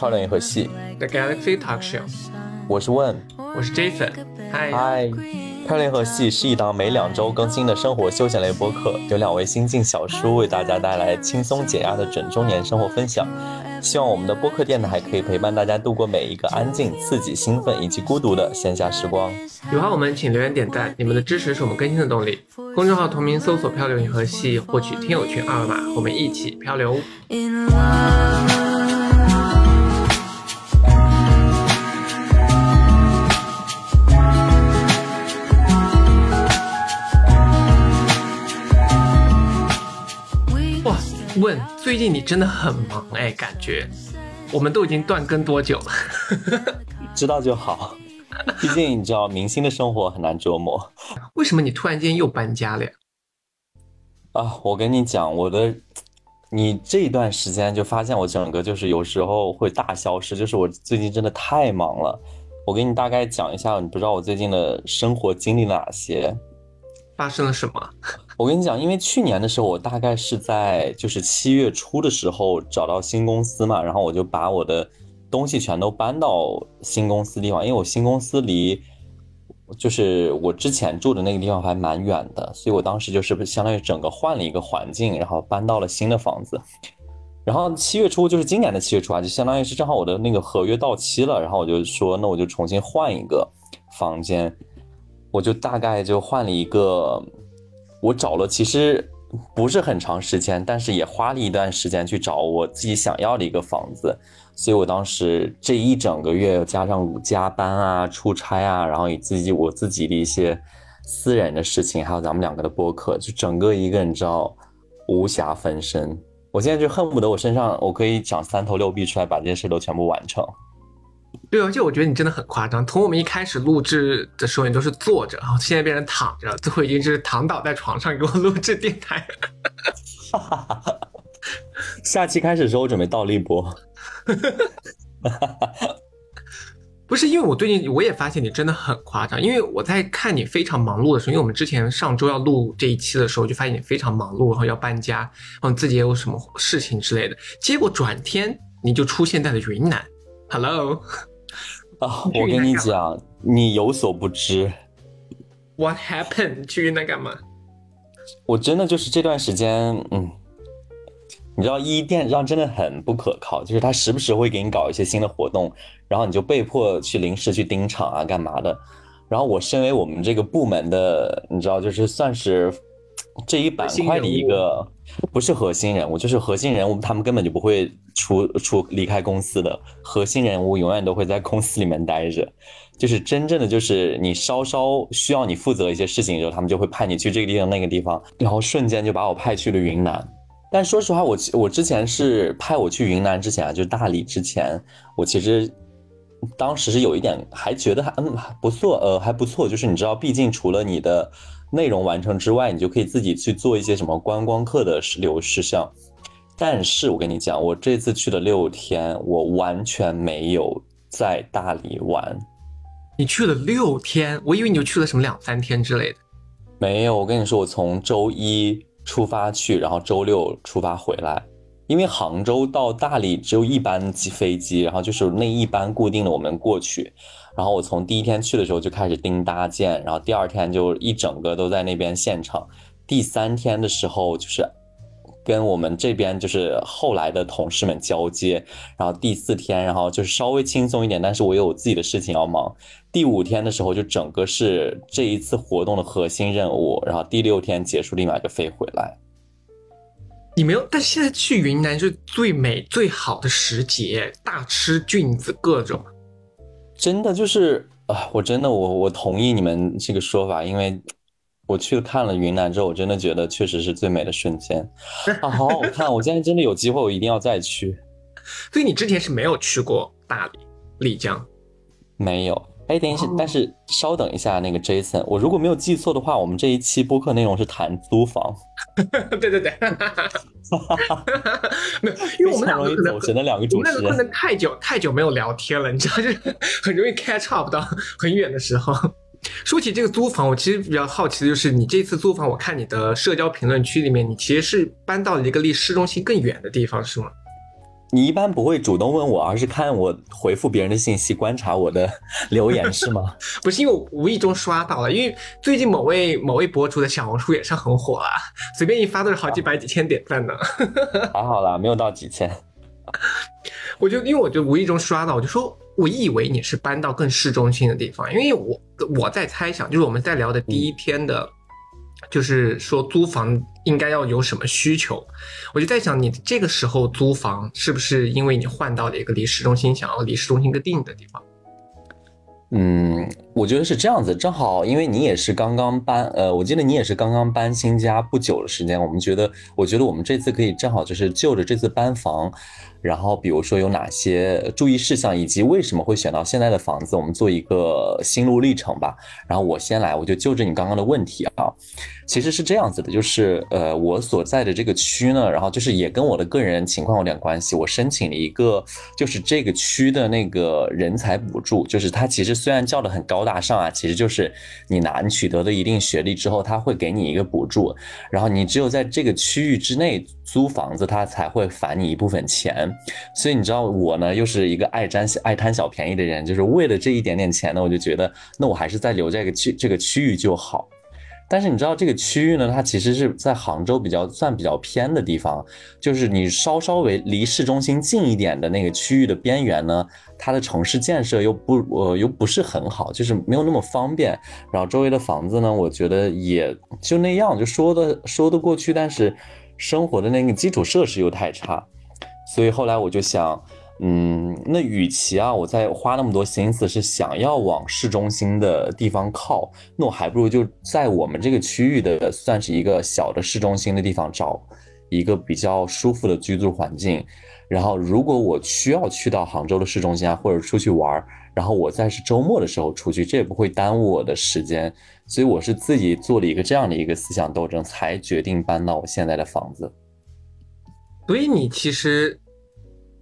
漂亮银河系 The Galaxy Talk Show，我是问，我是 Jason，嗨，嗨，漂亮银河系是一档每两周更新的生活休闲类播客，由两位新晋小叔为大家带来轻松解压的准中年生活分享。希望我们的播客电台可以陪伴大家度过每一个安静、刺激、兴奋以及孤独的闲暇时光。喜欢我们请留言点赞，你们的支持是我们更新的动力。公众号同名搜索“漂流银河系”，获取听友群二维码，我们一起漂流。in love. 最近你真的很忙哎，感觉我们都已经断更多久了？知道就好，毕竟你知道明星的生活很难琢磨为什么你突然间又搬家了呀？啊。我跟你讲，我的，你这一段时间就发现我整个就是有时候会大消失，就是我最近真的太忙了。我给你大概讲一下，你不知道我最近的生活经历了哪些。发生了什么？我跟你讲，因为去年的时候，我大概是在就是七月初的时候找到新公司嘛，然后我就把我的东西全都搬到新公司地方，因为我新公司离就是我之前住的那个地方还蛮远的，所以我当时就是相当于整个换了一个环境，然后搬到了新的房子。然后七月初就是今年的七月初啊，就相当于是正好我的那个合约到期了，然后我就说那我就重新换一个房间，我就大概就换了一个，我找了其实不是很长时间，但是也花了一段时间去找我自己想要的一个房子，所以我当时这一整个月加上加班啊、出差啊，然后以自己我自己的一些私人的事情，还有咱们两个的播客，就整个一个你知道无暇分身。我现在就恨不得我身上我可以长三头六臂出来，把这些事都全部完成。对，而且我觉得你真的很夸张。从我们一开始录制的时候，你都是坐着，然后现在变成躺着，最后已经是躺倒在床上给我录制电台。下期开始的时候，我准备倒立波。不是因为我最近我也发现你真的很夸张，因为我在看你非常忙碌的时候，因为我们之前上周要录这一期的时候，就发现你非常忙碌，然后要搬家，然后你自己也有什么事情之类的，结果转天你就出现在了云南。Hello，啊，我跟你讲，你有所不知，What happened？你去云南干嘛？我真的就是这段时间，嗯，你知道一店让真的很不可靠，就是他时不时会给你搞一些新的活动，然后你就被迫去临时去盯场啊，干嘛的。然后我身为我们这个部门的，你知道，就是算是这一板块的一个，不是核心人物，就是核心人物，他们根本就不会出出离开公司的，核心人物永远都会在公司里面待着。就是真正的就是你稍稍需要你负责一些事情的时候，他们就会派你去这个地方那个地方，然后瞬间就把我派去了云南。但说实话，我其我之前是派我去云南之前啊，就是大理之前，我其实当时是有一点还觉得还嗯不错，呃还不错，就是你知道，毕竟除了你的内容完成之外，你就可以自己去做一些什么观光客的事流事项。但是我跟你讲，我这次去了六天，我完全没有在大理玩。你去了六天，我以为你就去了什么两三天之类的。没有，我跟你说，我从周一出发去，然后周六出发回来。因为杭州到大理只有一班机飞机，然后就是那一班固定的我们过去。然后我从第一天去的时候就开始盯搭建，然后第二天就一整个都在那边现场。第三天的时候就是跟我们这边就是后来的同事们交接，然后第四天，然后就是稍微轻松一点，但是我有我自己的事情要忙。第五天的时候就整个是这一次活动的核心任务，然后第六天结束立马就飞回来。你没有，但现在去云南是最美最好的时节，大吃菌子各种。真的就是啊，我真的我我同意你们这个说法，因为我去看了云南之后，我真的觉得确实是最美的瞬间啊，好好看！我现在真的有机会，我一定要再去。所以你之前是没有去过大理、丽江。没有，哎，等一下哦，但是稍等一下，那个 Jason，我如果没有记错的话，我们这一期播客内容是谈租房，对 对对，没有，因为我们两个可能走神的两个主持人。我们两个可能太久太久没有聊天了，你知道，就是 很容易 catch up 到很远的时候。说起这个租房，我其实比较好奇的就是，你这次租房，我看你的社交评论区里面，你其实是搬到了一个离市中心更远的地方，是吗？你一般不会主动问我，而是看我回复别人的信息，观察我的 留言是吗？不是因为我无意中刷到了，因为最近某位某位博主的小红书也是很火啊，随便一发都是好几百几千点赞呢。还 好啦，没有到几千。我就因为我就无意中刷到，我就说我以为你是搬到更市中心的地方，因为我我在猜想，就是我们在聊的第一篇的，就是说租房应该要有什么需求，我就在想你这个时候租房是不是因为你换到了一个离市中心想要离市中心更近的地方？嗯，我觉得是这样子，正好因为你也是刚刚搬，呃，我记得你也是刚刚搬新家不久的时间，我们觉得，我觉得我们这次可以正好就是就着这次搬房。然后，比如说有哪些注意事项，以及为什么会选到现在的房子，我们做一个心路历程吧。然后我先来，我就就着你刚刚的问题啊，其实是这样子的，就是呃，我所在的这个区呢，然后就是也跟我的个人情况有点关系。我申请了一个，就是这个区的那个人才补助，就是它其实虽然叫的很高大上啊，其实就是你拿你取得了一定学历之后，他会给你一个补助，然后你只有在这个区域之内租房子，他才会返你一部分钱。所以你知道我呢，又是一个爱占爱贪小便宜的人，就是为了这一点点钱呢，我就觉得那我还是再留这个区这个区域就好。但是你知道这个区域呢，它其实是在杭州比较算比较偏的地方，就是你稍稍微离市中心近一点的那个区域的边缘呢，它的城市建设又不呃又不是很好，就是没有那么方便。然后周围的房子呢，我觉得也就那样，就说的说得过去，但是生活的那个基础设施又太差。所以后来我就想，嗯，那与其啊，我再花那么多心思是想要往市中心的地方靠，那我还不如就在我们这个区域的算是一个小的市中心的地方找一个比较舒服的居住环境。然后如果我需要去到杭州的市中心啊，或者出去玩儿，然后我再是周末的时候出去，这也不会耽误我的时间。所以我是自己做了一个这样的一个思想斗争，才决定搬到我现在的房子。所以你其实，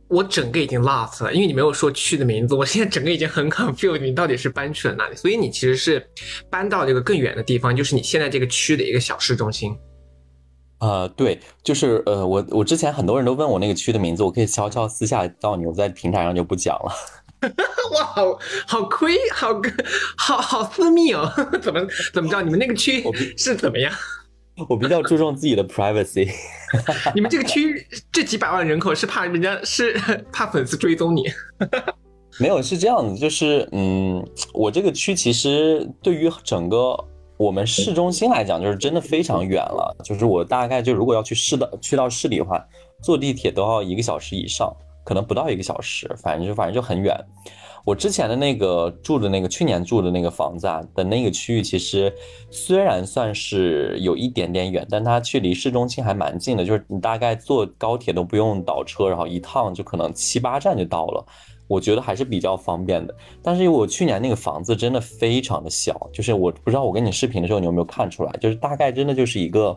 我整个已经 lost 了，因为你没有说区的名字，我现在整个已经很 confused，你到底是搬去了哪里？所以你其实是搬到这个更远的地方，就是你现在这个区的一个小市中心。呃，对，就是呃，我我之前很多人都问我那个区的名字，我可以悄悄私下告你，我在平台上就不讲了。哇，好好亏，好好好私密哦，怎么怎么着？你们那个区是怎么样？我比较注重自己的 privacy。你们这个区这几百万人口是怕人家是怕粉丝追踪你？没有，是这样子，就是嗯，我这个区其实对于整个我们市中心来讲，就是真的非常远了。就是我大概就如果要去市的去到市里的话，坐地铁都要一个小时以上，可能不到一个小时，反正就反正就很远。我之前的那个住的那个去年住的那个房子啊的那个区域，其实虽然算是有一点点远，但它距离市中心还蛮近的，就是你大概坐高铁都不用倒车，然后一趟就可能七八站就到了，我觉得还是比较方便的。但是我去年那个房子真的非常的小，就是我不知道我跟你视频的时候你有没有看出来，就是大概真的就是一个，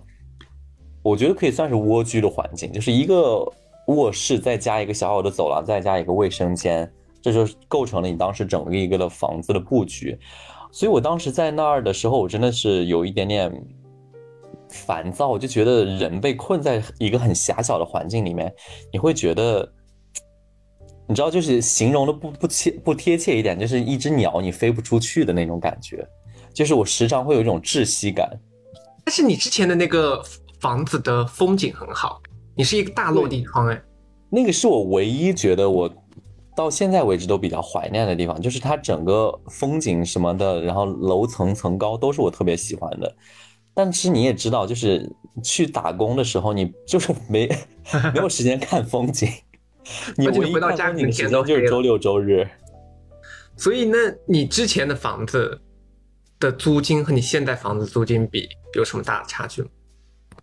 我觉得可以算是蜗居的环境，就是一个卧室再加一个小小的走廊，再加一个卫生间。这就构成了你当时整个一个的房子的布局，所以我当时在那儿的时候，我真的是有一点点烦躁，我就觉得人被困在一个很狭小的环境里面，你会觉得，你知道，就是形容的不不切不贴切一点，就是一只鸟你飞不出去的那种感觉，就是我时常会有一种窒息感。但是你之前的那个房子的风景很好，你是一个大落地窗，哎，那个是我唯一觉得我。到现在为止都比较怀念的地方，就是它整个风景什么的，然后楼层层高都是我特别喜欢的。但是你也知道，就是去打工的时候，你就是没 没有时间看风景，你唯一看风景的时间就是周六周日。所以，那你之前的房子的租金和你现在房子租金比有什么大的差距吗？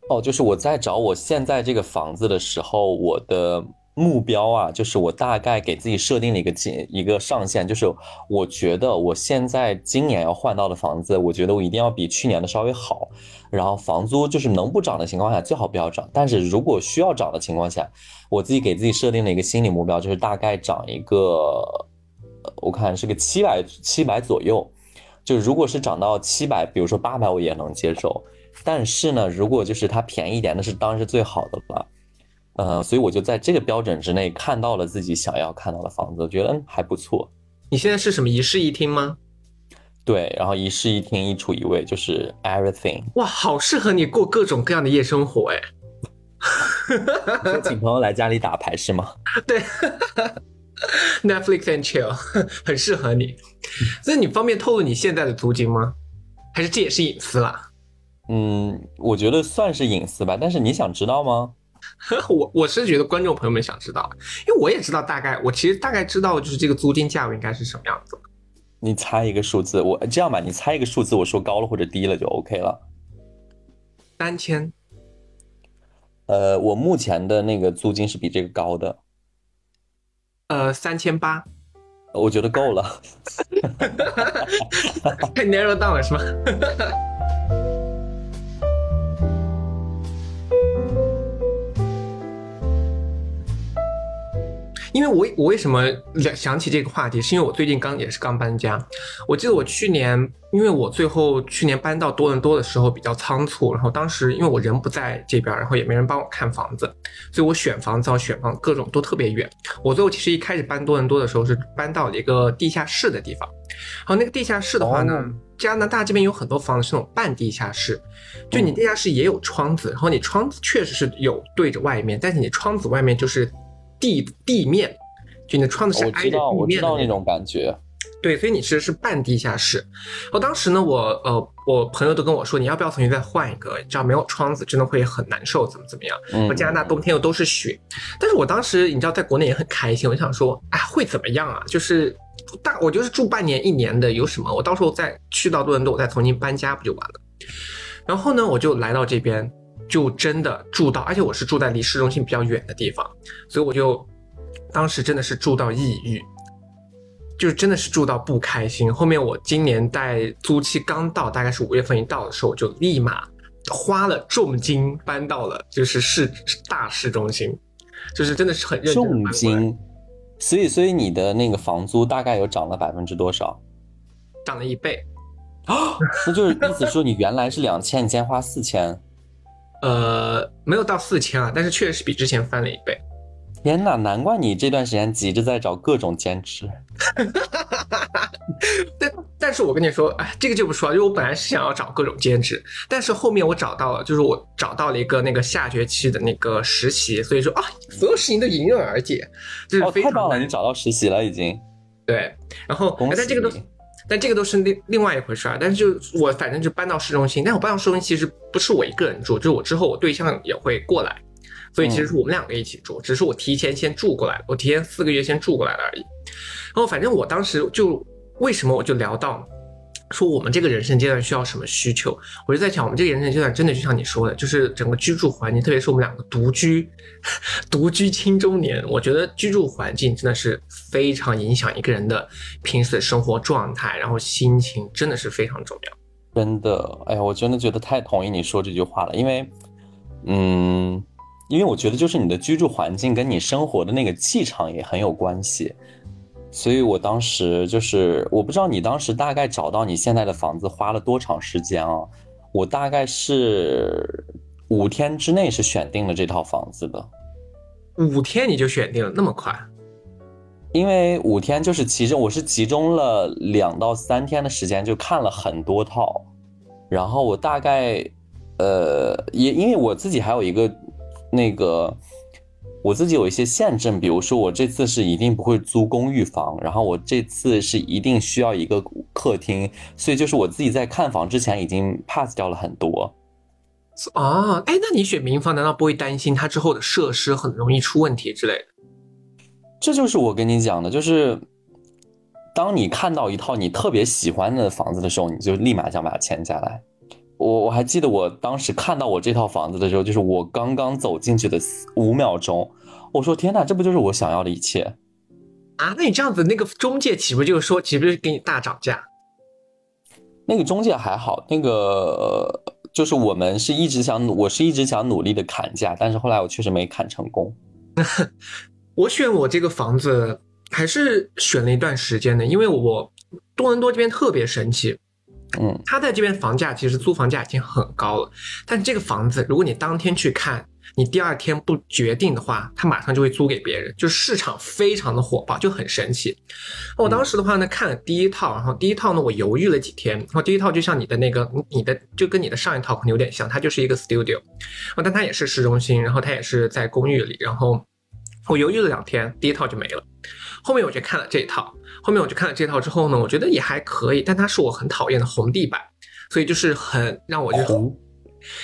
哦，就是我在找我现在这个房子的时候，我的。目标啊，就是我大概给自己设定了一个进一个上限，就是我觉得我现在今年要换到的房子，我觉得我一定要比去年的稍微好。然后房租就是能不涨的情况下，最好不要涨。但是如果需要涨的情况下，我自己给自己设定了一个心理目标，就是大概涨一个，我看是个七百七百左右。就如果是涨到七百，比如说八百，我也能接受。但是呢，如果就是它便宜一点，那是当然是最好的了。呃，所以我就在这个标准之内看到了自己想要看到的房子，我觉得嗯还不错。你现在是什么一室一厅吗？对，然后一室一厅，一厨一卫，就是 everything。哇，好适合你过各种各样的夜生活哎。就请朋友来家里打牌是吗？对，Netflix and chill 很适合你。所以你方便透露你现在的租金吗？还是这也是隐私啦？嗯，我觉得算是隐私吧，但是你想知道吗？我我是觉得观众朋友们想知道，因为我也知道大概，我其实大概知道就是这个租金价位应该是什么样子。你猜一个数字，我这样吧，你猜一个数字，我说高了或者低了就 OK 了。三千，呃，我目前的那个租金是比这个高的，呃，三千八，我觉得够了。太 narrow down 了是吗？因为我我为什么想想起这个话题，是因为我最近刚也是刚搬家。我记得我去年，因为我最后去年搬到多伦多的时候比较仓促，然后当时因为我人不在这边，然后也没人帮我看房子，所以我选房子要选房各种都特别远。我最后其实一开始搬多伦多的时候是搬到了一个地下室的地方，然后那个地下室的话呢，哦加拿大这边有很多房子是那种半地下室，就你地下室也有窗子，然后你窗子确实是有对着外面，但是你窗子外面就是地地面，就你的窗子是挨着我知道，我地面的知道那种感觉。对，所以你其实是半地下室。然后当时呢，我呃，我朋友都跟我说，你要不要重新再换一个？这样没有窗子真的会很难受，怎么怎么样？嗯我加拿大冬天又都是雪，但是我当时你知道，在国内也很开心，我就想说，哎，会怎么样啊？就是大，我就是住半年一年的，有什么？我到时候再去到多伦多，我再重新搬家不就完了？然后呢，我就来到这边，就真的住到，而且我是住在离市中心比较远的地方，所以我就当时真的是住到抑郁。就是真的是住到不开心。后面我今年在租期刚到，大概是五月份一到的时候，我就立马花了重金搬到了就是市大市中心，就是真的是很认真重，金，所以所以你的那个房租大概有涨了百分之多少？涨了一倍啊。那就是意思说你原来是两千，你现在花四千。呃，没有到四千啊，但是确实是比之前翻了一倍。天呐，难怪你这段时间急着在找各种兼职。但但是我跟你说，哎，这个就不说了，因为我本来是想要找各种兼职，但是后面我找到了，就是我找到了一个那个下学期的那个实习，所以说啊，所有事情都迎刃而解，就是哦，非常太棒了，难你找到实习了已经。对，然后但这个都你，但这个都是另另外一回事儿。但是就我反正就搬到市中心，但我搬到市中心其实不是我一个人住，就是我之后我对象也会过来，所以其实是我们两个一起住，只是我提前先住过来了，我提前四个月先住过来了而已。然后反正我当时就为什么我就聊到。说我们这个人生阶段需要什么需求？我就在想，我们这个人生阶段真的就像你说的，就是整个居住环境，特别是我们两个独居，独居青中年，我觉得居住环境真的是非常影响一个人的平时的生活状态，然后心情真的是非常重要。真的，哎呀，我真的觉得太同意你说这句话了，因为，嗯，因为我觉得就是你的居住环境跟你生活的那个气场也很有关系，所以我当时就是，我不知道你当时大概找到你现在的房子花了多长时间啊？我大概是五天之内是选定了这套房子的，五天你就选定了，那么快？因为五天就是其中我是集中了两到三天的时间，就看了很多套，然后我大概，呃，也因为我自己还有一个那个，我自己有一些限制，比如说我这次是一定不会租公寓房，然后我这次是一定需要一个客厅，所以就是我自己在看房之前已经 pass 掉了很多。啊，哎，那你选民房难道不会担心它之后的设施很容易出问题之类的？这就是我跟你讲的，就是当你看到一套你特别喜欢的房子的时候，你就立马想把它签下来。我我还记得我当时看到我这套房子的时候，就是我刚刚走进去的五秒钟，我说天呐，这不就是我想要的一切？啊，那你这样子，那个中介岂不就是说，岂不是给你大涨价？那个中介还好，那个呃就是我们是一直想，我是一直想努力的砍价，但是后来我确实没砍成功。我选我这个房子还是选了一段时间的，因为我多伦多这边特别神奇，嗯，他在这边房价其实租房价已经很高了，但这个房子如果你当天去看，你第二天不决定的话，他马上就会租给别人，就是市场非常的火爆，就很神奇。我当时的话呢，看了第一套，然后第一套呢，我犹豫了几天，然后第一套就像你的那个，你的就跟你的上一套可能有点像，它就是一个 studio，但它也是市中心，然后它也是在公寓里，然后我犹豫了两天，第一套就没了。后面我就看了这一套，后面我就看了这套之后呢，我觉得也还可以，但它是我很讨厌的红地板，所以就是很让我就红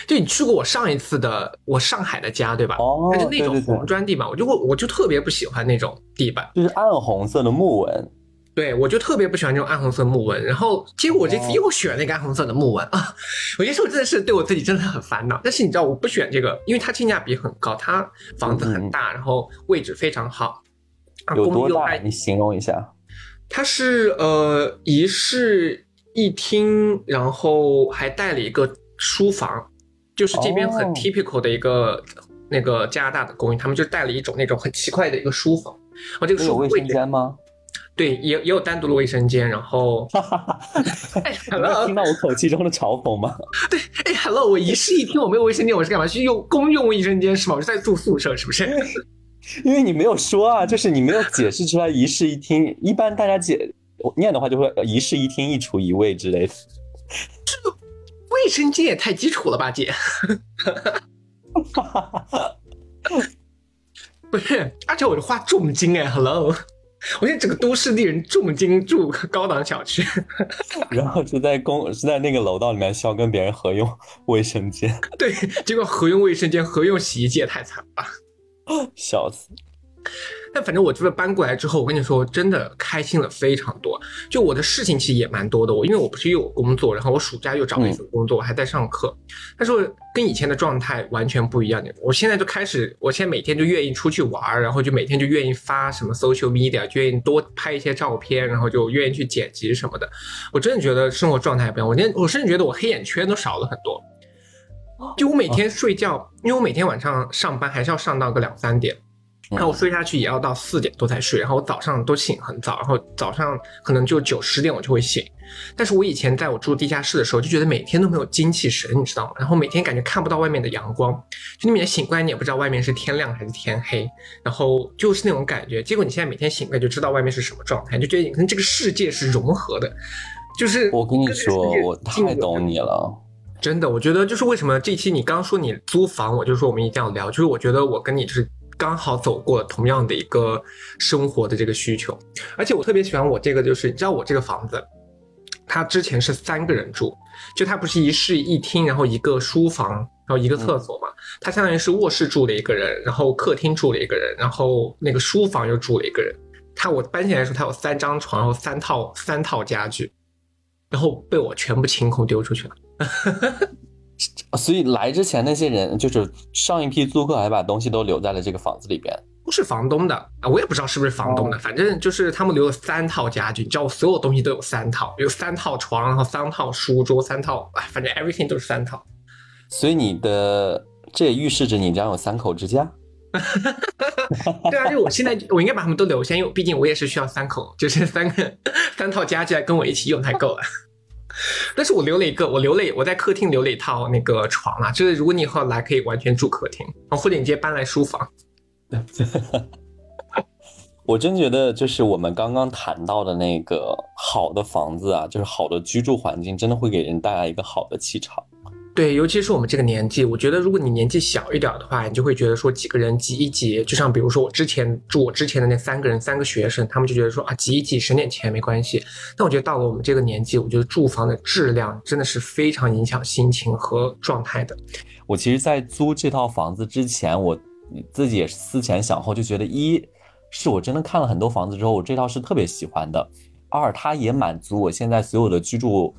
就你去过我上一次的我上海的家对吧？哦它就那种红砖地板，我就我我就特别不喜欢那种地板，就是暗红色的木纹，对我就特别不喜欢这种暗红色木纹。然后结果我这次又选了一个暗红色的木纹啊，我这时候真的是对我自己真的很烦恼。但是你知道我不选这个，因为它性价比很高，它房子很大，然后位置非常好。啊，有多大？你形容一下。它是呃一室一厅，然后还带了一个书房，就是这边很哦 typical 的一个、那个加拿大的公寓，他们就带了一种那种很奇怪的一个书房。哦，这个有卫生间吗？对，也也有单独的卫生间，然后 哎 你没有，hello，听到我口气中的嘲讽吗？对哎，hello，我一室一厅，我没有卫生间，我是干嘛去用公用卫生间是吗？我是在住宿舍是不是？因为你没有说啊，就是你没有解释出来一室一厅。一般大家解念的话就会呃一室一厅一厨一卫之类的。这个卫生间也太基础了吧，姐。不是，而且我是花重金哎，hello，我现在整个都市丽人重金住高档小区，然后是在公是在那个楼道里面需要跟别人合用卫生间，对，结果合用卫生间、合用洗衣机也太惨了吧。笑死！但反正我这边搬过来之后，我跟你说，我真的开心了非常多。就我的事情其实也蛮多的，我因为我不是又有工作，然后我暑假又找了一份工作，我还在上课，但是我跟以前的状态完全不一样。我现在就开始，我现在每天就愿意出去玩，然后就每天就愿意发什么 social media，就愿意多拍一些照片，然后就愿意去剪辑什么的。我真的觉得生活状态不一样，我连我甚至觉得我黑眼圈都少了很多。就我每天睡觉，因为我每天晚上上班还是要上到个两三点，然后我睡下去也要到四点多才睡，然后我早上都醒很早，然后早上可能就九十点我就会醒。但是我以前在我住地下室的时候，就觉得每天都没有精气神，你知道吗？然后每天感觉看不到外面的阳光，就你每天醒过来你也不知道外面是天亮还是天黑，然后就是那种感觉。结果你现在每天醒过来就知道外面是什么状态，就觉得你跟这个世界是融合的，就是我跟你说，我太懂你了。真的，我觉得就是为什么这期你刚说你租房，我就说我们一定要聊，就是我觉得我跟你就是刚好走过同样的一个生活的这个需求，而且我特别喜欢我这个，就是你知道我这个房子，它之前是三个人住，就它不是一室一厅，然后一个书房，然后一个厕所嘛，它相当于是卧室住了一个人，然后客厅住了一个人，然后那个书房又住了一个人。它我搬进来的时候，它有三张床，然后三套三套家具，然后被我全部清空丢出去了。所以来之前那些人，就是上一批租客，还把东西都留在了这个房子里边。不是房东的啊，我也不知道是不是房东的，哦反正就是他们留了三套家具，你知道我所有东西都有三套，有三套床，然后三套书桌，三套，哎，反正 everything 都是三套。所以你的这也预示着你将有三口之家。对啊，就我现在我应该把他们都留下，因为毕竟我也是需要三口，就是三个三套家具来跟我一起用才够了。但是我留了一个，我留了我在客厅留了一套那个床啊，就是如果你以后来可以完全住客厅，然后或者直接搬来书房。我真觉得，就是我们刚刚谈到的那个好的房子啊，就是好的居住环境，真的会给人带来一个好的气场。对，尤其是我们这个年纪，我觉得如果你年纪小一点的话，你就会觉得说几个人挤一挤，就像比如说我之前住我之前的那三个人，三个学生，他们就觉得说啊挤一挤省点钱没关系。但我觉得到了我们这个年纪，我觉得住房的质量真的是非常影响心情和状态的。我其实，在租这套房子之前，我自己也是思前想后，就觉得一是我真的看了很多房子之后，我这套是特别喜欢的；二，它也满足我现在所有的居住，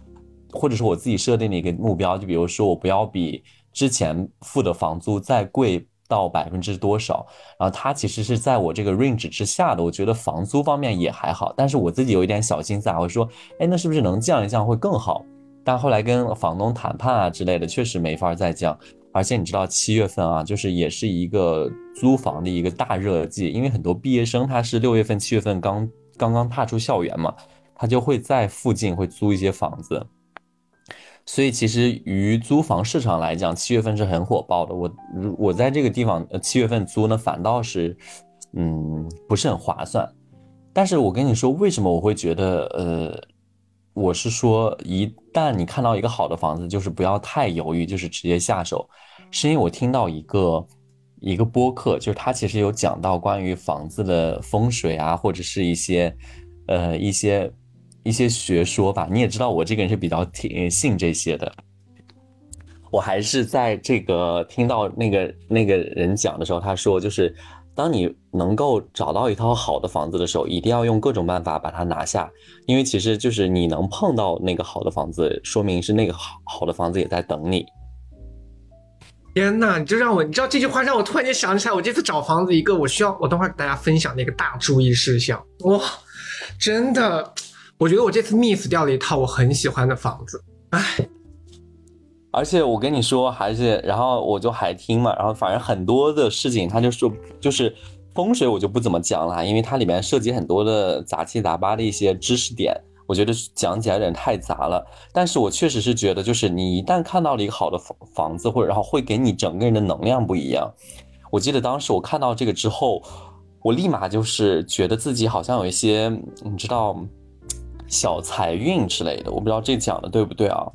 或者是我自己设定的一个目标，就比如说我不要比之前付的房租再贵到百分之多少，然后它其实是在我这个 range 之下的，我觉得房租方面也还好，但是我自己有一点小心思啊，我说，哎，那是不是能降一降会更好？但后来跟房东谈判啊之类的，确实没法再降。而且你知道七月份啊，就是也是一个租房的一个大热季，因为很多毕业生他是六月份、七月份刚刚刚踏出校园嘛，他就会在附近会租一些房子。所以其实于租房市场来讲，七月份是很火爆的。我如我在这个地方，呃，七月份租呢，反倒是，嗯，不是很划算。但是我跟你说，为什么我会觉得，呃，我是说，一旦你看到一个好的房子，就是不要太犹豫，就是直接下手。是因为我听到一个一个播客，就是他其实有讲到关于房子的风水啊，或者是一些，呃，一些一些学说吧。你也知道，我这个人是比较挺信这些的。我还是在这个听到那个那个人讲的时候，他说就是。当你能够找到一套好的房子的时候，一定要用各种办法把它拿下，因为其实就是你能碰到那个好的房子，说明是那个好好的房子也在等你。天呐，你就让我，你知道这句话让我突然间想起来，我这次找房子一个，我需要我等会儿给大家分享那个大注意事项。哇，真的，我觉得我这次 miss 掉了一套我很喜欢的房子，唉。而且我跟你说，还是，然后我就还听嘛，然后反正很多的事情，他就说，就是风水我就不怎么讲了，因为它里面涉及很多的杂七杂八的一些知识点，我觉得讲起来有点太杂了。但是我确实是觉得，就是你一旦看到了一个好的房房子，或者然后会给你整个人的能量不一样。我记得当时我看到这个之后，我立马就是觉得自己好像有一些，你知道，小财运之类的，我不知道这讲的对不对啊？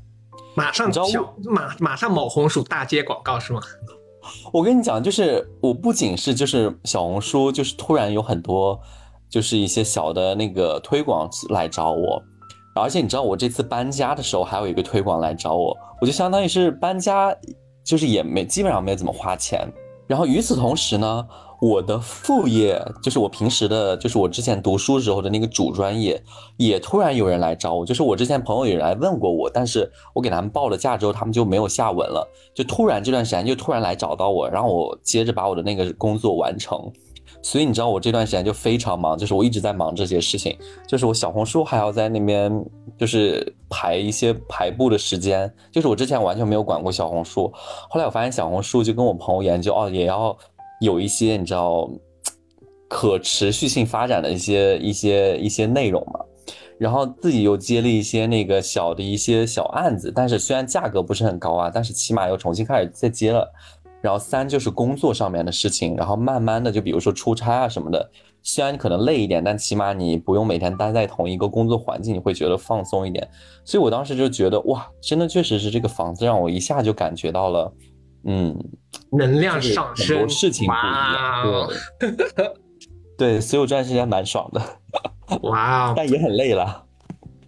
马上小马马上某红薯大街广告是吗？我跟你讲，就是我不仅是就是小红书，就是突然有很多就是一些小的那个推广来找我，而且你知道我这次搬家的时候还有一个推广来找我，我就相当于是搬家，就是也没基本上没怎么花钱，然后与此同时呢。我的副业就是我平时的，就是我之前读书时候的那个主专业，也突然有人来找我。就是我之前朋友也来问过我，但是我给他们报了价之后，他们就没有下文了。就突然这段时间就突然来找到我，然后我接着把我的那个工作完成。所以你知道我这段时间就非常忙，就是我一直在忙这些事情。就是我小红书还要在那边就是排一些排布的时间，就是我之前完全没有管过小红书。后来我发现小红书就跟我朋友研究哦，也要。有一些你知道可持续性发展的一些一些一些内容嘛，然后自己又接了一些那个小的一些小案子，但是虽然价格不是很高啊，但是起码又重新开始再接了。然后三就是工作上面的事情，然后慢慢的就比如说出差啊什么的，虽然可能累一点，但起码你不用每天待在同一个工作环境，你会觉得放松一点。所以我当时就觉得哇，真的确实是这个房子让我一下就感觉到了。嗯，能量上升，很多事情不一样。对，对，所以我这段时间蛮爽的。哇，但也很累了。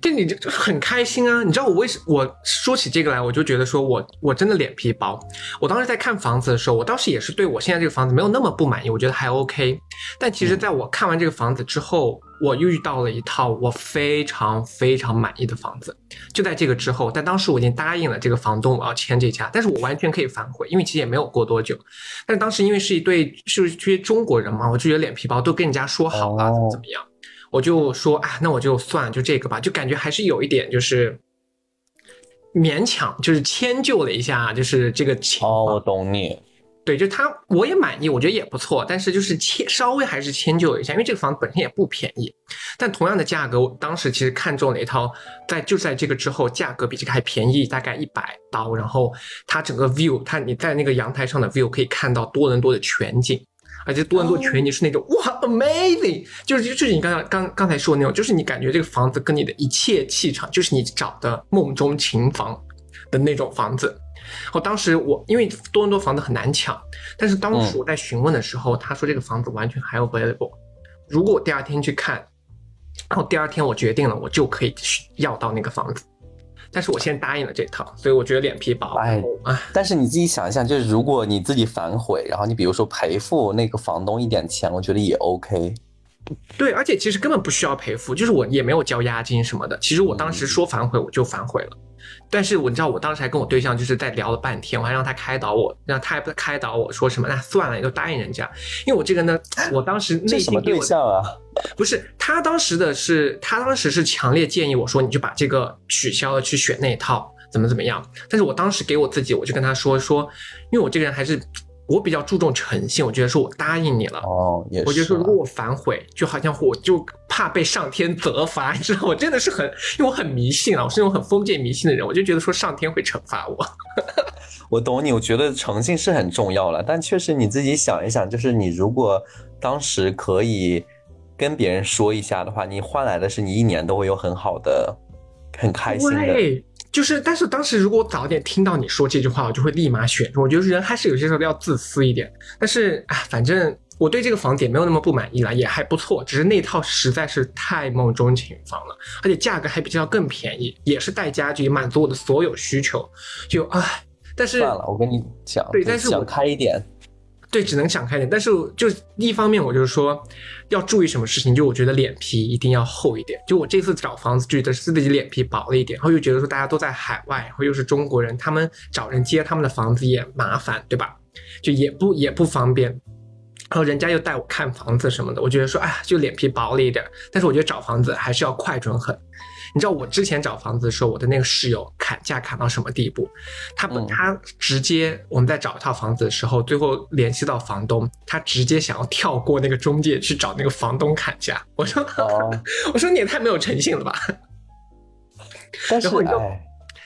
就你就很开心啊！你知道我为什我说起这个来，我就觉得说我我真的脸皮薄。我当时在看房子的时候，我当时也是对我现在这个房子没有那么不满意，我觉得还 OK。但其实在我看完这个房子之后，我又遇到了一套我非常非常满意的房子。就在这个之后，但当时我已经答应了这个房东我要签这家，但是我完全可以反悔，因为其实也没有过多久。但当时因为是一对是这些中国人嘛，我就觉得脸皮薄，都跟人家说好了怎么怎么样。我就说啊，那我就算就这个吧，就感觉还是有一点就是勉强，就是迁就了一下，就是这个情况。哦，我懂你。对，就他我也满意，我觉得也不错，但是就是迁稍微还是迁就了一下，因为这个房子本身也不便宜。但同样的价格，我当时其实看中了一套，在就在这个之后，价格比这个还便宜大概一百刀，然后它整个 view，它你在那个阳台上的 view 可以看到多伦多的全景。而且多伦多全景是那种哇，amazing，就是就是你刚刚刚刚才说的那种，就是你感觉这个房子跟你的一切气场，就是你找的梦中情房的那种房子。我当时我因为多伦多房子很难抢，但是当时我在询问的时候，他说这个房子完全还 available，如果我第二天去看，然后第二天我决定了，我就可以要到那个房子。但是我先答应了这套，所以我觉得脸皮薄。哎，但是你自己想一下，就是如果你自己反悔，然后你比如说赔付那个房东一点钱，我觉得也 OK。对，而且其实根本不需要赔付，就是我也没有交押金什么的。其实我当时说反悔，我就反悔了。但是我知道，我当时还跟我对象就是在聊了半天，我还让他开导我，让他还不开导我说什么，那算了，你就答应人家。因为我这个呢，我当时内心对象啊，不是他当时的是，他当时是强烈建议我说，你就把这个取消了，去选那套，怎么怎么样。但是我当时给我自己，我就跟他说说，因为我这个人还是我比较注重诚信，我觉得说我答应你了。哦，也是啊。我就说，如果我反悔，就好像我就怕被上天责罚，你知道，我真的是很，因为我很迷信啊，我是那种很封建迷信的人，我就觉得说上天会惩罚我。我懂你，我觉得诚信是很重要了，但确实你自己想一想，就是你如果当时可以跟别人说一下的话，你换来的是你一年都会有很好的、很开心的。对，就是，但是当时如果我早点听到你说这句话，我就会立马选中。我觉得人还是有些时候要自私一点。但是啊，反正我对这个房子也没有那么不满意了，也还不错。只是那套实在是太梦中情房了，而且价格还比这套更便宜，也是带家具，满足我的所有需求。就唉，但是算了，我跟你讲，对但是我想开一点。对，只能想开点。但是就一方面，我就是说要注意什么事情，就我觉得脸皮一定要厚一点。就我这次找房子，觉得是自己脸皮薄了一点，然后又觉得说大家都在海外，然后又是中国人，他们找人接他们的房子也麻烦，对吧？就也不也不方便。然后人家又带我看房子什么的，我觉得说，哎，就脸皮薄了一点。但是我觉得找房子还是要快准狠。你知道我之前找房子的时候，我的那个室友砍价砍到什么地步？他不，嗯他直接我们在找一套房子的时候，最后联系到房东，他直接想要跳过那个中介去找那个房东砍价。我说，哦，我说你也太没有诚信了吧！但是然后你就哎，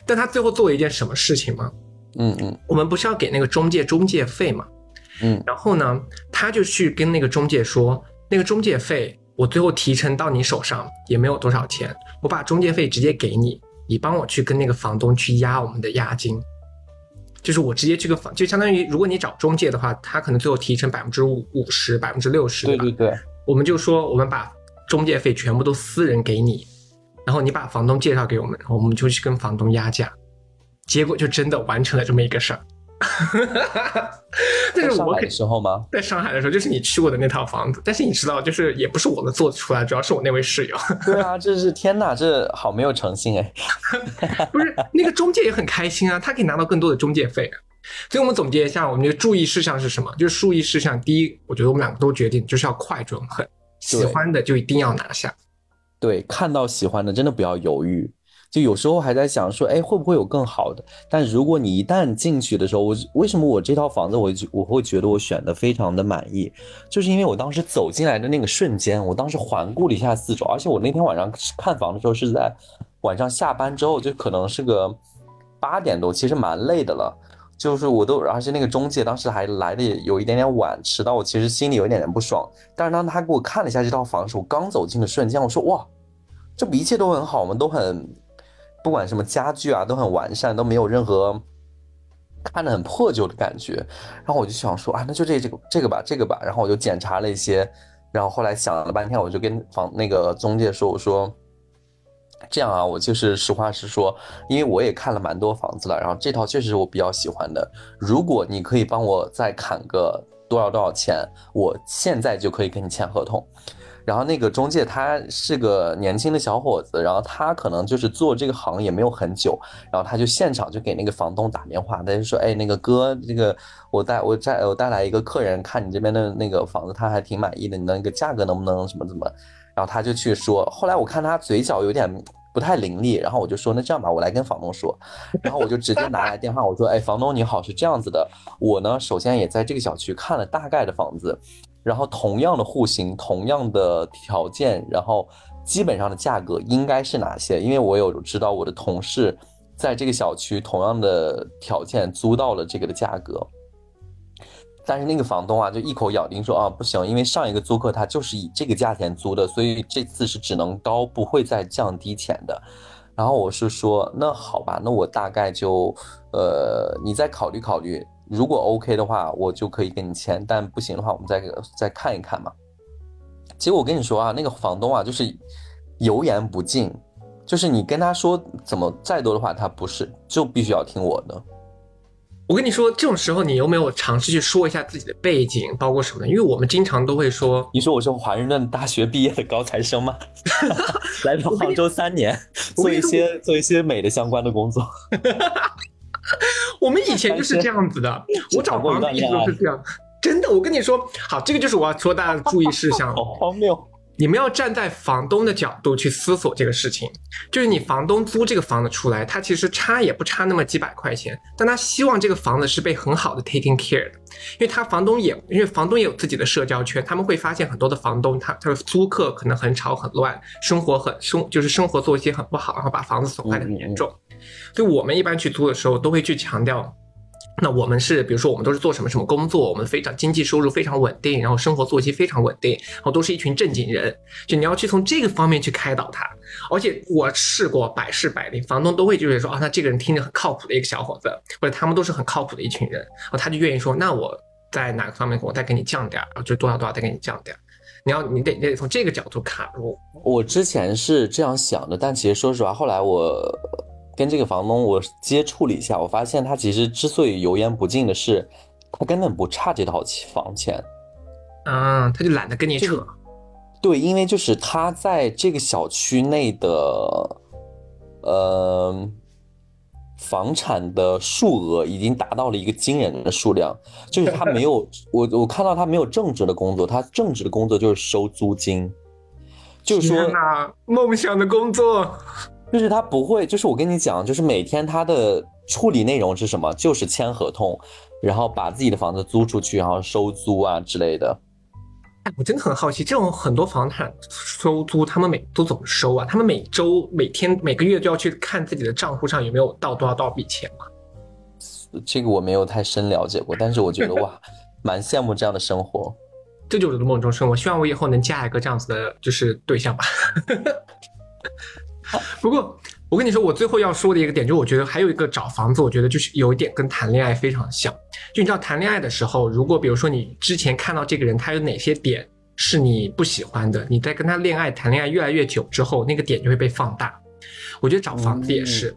但他最后做了一件什么事情吗？嗯嗯我们不是要给那个中介中介费吗？嗯，然后呢，他就去跟那个中介说，那个中介费我最后提成到你手上也没有多少钱，我把中介费直接给你，你帮我去跟那个房东去压我们的押金。就是我直接去个房，就相当于如果你找中介的话，他可能最后提成百分之五五十、百分之六十，对对对，我们就说我们把中介费全部都私人给你，然后你把房东介绍给我们，然后我们就去跟房东压价，结果就真的完成了这么一个事儿。但 在上海的是我的时候吗？在上海的时候，就是你去过的那套房子，但是你知道，就是也不是我们做出来，主要是我那位室友，对啊，这是天哪，这好没有诚信哎。不是那个中介也很开心啊，他可以拿到更多的中介费。所以我们总结一下，我们的注意事项是什么？就是注意事项，第一，我觉得我们两个都决定就是要快准狠，喜欢的就一定要拿下。对，看到喜欢的真的不要犹豫。就有时候还在想说，哎，会不会有更好的？但如果你一旦进去的时候，我为什么我这套房子我就我会觉得我选的非常的满意，就是因为我当时走进来的那个瞬间，我当时环顾了一下四周，而且我那天晚上看房的时候是在晚上下班之后，就可能是个八点多，其实蛮累的了。就是我都，而且那个中介当时还来的有一点点晚，迟到，我其实心里有一点点不爽。但是当他给我看了一下这套房的时候，我刚走进的瞬间，我说哇，这不一切都很好，吗都很，不管什么家具啊都很完善，都没有任何看着很破旧的感觉。然后我就想说啊，那就这这个这个吧，这个吧。然后我就检查了一些，然后后来想了半天，我就跟房那个中介说，我说。这样啊，我就是实话实说，因为我也看了蛮多房子了，然后这套确实是我比较喜欢的。如果你可以帮我再砍个多少多少钱，我现在就可以跟你签合同。然后那个中介他是个年轻的小伙子，然后他可能就是做这个行也没有很久，然后他就现场就给那个房东打电话，他就说，哎，那个哥，这个我带我带我带来一个客人看你这边的那个房子，他还挺满意的，你那个价格能不能什么怎么？然后他就去说，后来我看他嘴角有点不太伶俐，然后我就说，那这样吧，我来跟房东说，然后我就直接拿来电话，我说，哎，房东你好，是这样子的，我呢首先也在这个小区看了大概的房子，然后同样的户型，同样的条件，然后基本上的价格应该是哪些？因为我有知道我的同事在这个小区同样的条件租到了这个的价格。但是那个房东啊，就一口咬定说啊，不行，因为上一个租客他就是以这个价钱租的，所以这次是只能高，不会再降低钱的。然后我是说，那好吧，那我大概就，呃，你再考虑考虑，如果 OK 的话，我就可以给你签，但不行的话，我们再再看一看嘛。结果我跟你说啊，那个房东啊，就是油盐不进，就是你跟他说怎么再多的话，他不是，就必须要听我的。我跟你说，这种时候你有没有尝试去说一下自己的背景，包括什么呢？因为我们经常都会说，你说我是华盛顿大学毕业的高材生吗？来到杭州三年，做一些做一些美的相关的工作。我们以前就是这样子的。我找房子一直都是这样，真的。我跟你说，好，这个就是我要说大家的注意事项了。好荒谬！你们要站在房东的角度去思索这个事情，就是你房东租这个房子出来，他其实差也不差那么几百块钱，但他希望这个房子是被很好的 taking care 的，因为他房东也因为房东也有自己的社交圈，他们会发现很多的房东他他的租客可能很吵很乱，生活很生就是生活作息很不好，然后把房子损坏的很严重，就我们一般去租的时候都会去强调。那我们是，比如说我们都是做什么什么工作，我们非常经济收入非常稳定，然后生活作息非常稳定，然后都是一群正经人，就你要去从这个方面去开导他。而且我试过百试百灵，房东都会就是说啊，那这个人听着很靠谱的一个小伙子，或者他们都是很靠谱的一群人，然后他就愿意说，那我在哪个方面我再给你降点儿，然后就多少多少再给你降点儿。你要你得你得从这个角度卡入。我之前是这样想的，但其实说实话，后来我跟这个房东我接触了一下，我发现他其实之所以油盐不进的是，他根本不差这套房钱。啊，他就懒得跟你扯。对，因为就是他在这个小区内的，呃，房产的数额已经达到了一个惊人的数量，就是他没有 我我看到他没有正职的工作，他正职的工作就是收租金，就是说天哪，梦想的工作。就是他不会，就是我跟你讲，就是每天他的处理内容是什么？就是签合同，然后把自己的房子租出去，然后收租啊之类的。哎，我真的很好奇，这种很多房产收租，他们每都怎么收啊？他们每周、每天、每个月都要去看自己的账户上有没有到多少多少笔钱吗？这个我没有太深了解过，但是我觉得哇，蛮羡慕这样的生活。这就是我的梦中生活，希望我以后能嫁一个这样子的，就是对象吧。不过，我跟你说，我最后要说的一个点，就是我觉得还有一个找房子，我觉得就是有一点跟谈恋爱非常像。就你知道，谈恋爱的时候，如果比如说你之前看到这个人，他有哪些点是你不喜欢的，你在跟他恋爱、谈恋爱越来越久之后，那个点就会被放大。我觉得找房子也是，